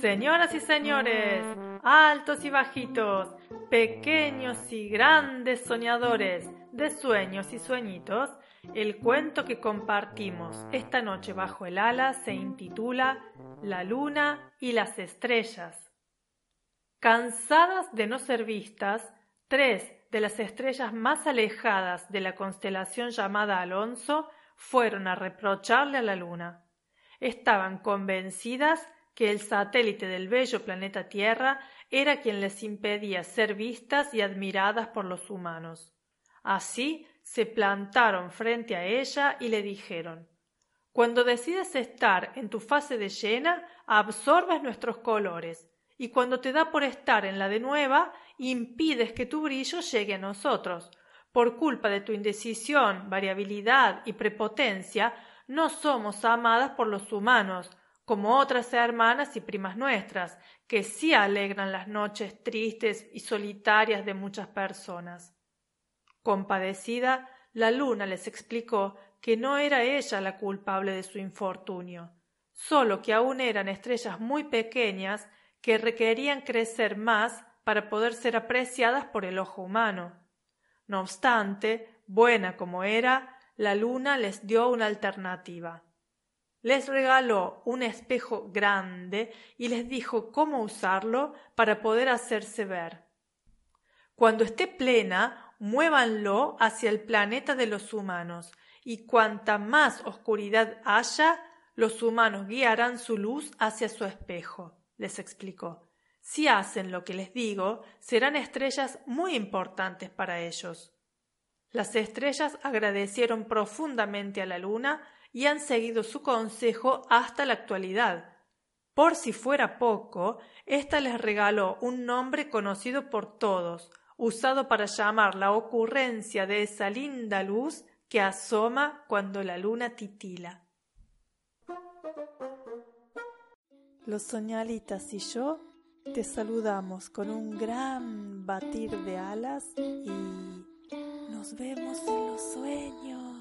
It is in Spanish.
Señoras y señores, altos y bajitos, pequeños y grandes soñadores de sueños y sueñitos, el cuento que compartimos esta noche bajo el ala se intitula La luna y las estrellas. Cansadas de no ser vistas, tres de las estrellas más alejadas de la constelación llamada Alonso fueron a reprocharle a la luna. Estaban convencidas que el satélite del bello planeta Tierra era quien les impedía ser vistas y admiradas por los humanos. Así se plantaron frente a ella y le dijeron Cuando decides estar en tu fase de llena, absorbes nuestros colores, y cuando te da por estar en la de nueva, impides que tu brillo llegue a nosotros. Por culpa de tu indecisión, variabilidad y prepotencia, no somos amadas por los humanos, como otras hermanas y primas nuestras, que sí alegran las noches tristes y solitarias de muchas personas. Compadecida, la luna les explicó que no era ella la culpable de su infortunio, solo que aún eran estrellas muy pequeñas que requerían crecer más para poder ser apreciadas por el ojo humano. No obstante, buena como era, la luna les dio una alternativa. Les regaló un espejo grande y les dijo cómo usarlo para poder hacerse ver. Cuando esté plena, muévanlo hacia el planeta de los humanos, y cuanta más oscuridad haya, los humanos guiarán su luz hacia su espejo, les explicó. Si hacen lo que les digo, serán estrellas muy importantes para ellos. Las estrellas agradecieron profundamente a la luna y han seguido su consejo hasta la actualidad. Por si fuera poco, ésta les regaló un nombre conocido por todos, usado para llamar la ocurrencia de esa linda luz que asoma cuando la luna titila. Los soñalitas y yo te saludamos con un gran batir de alas y nos vemos en los sueños.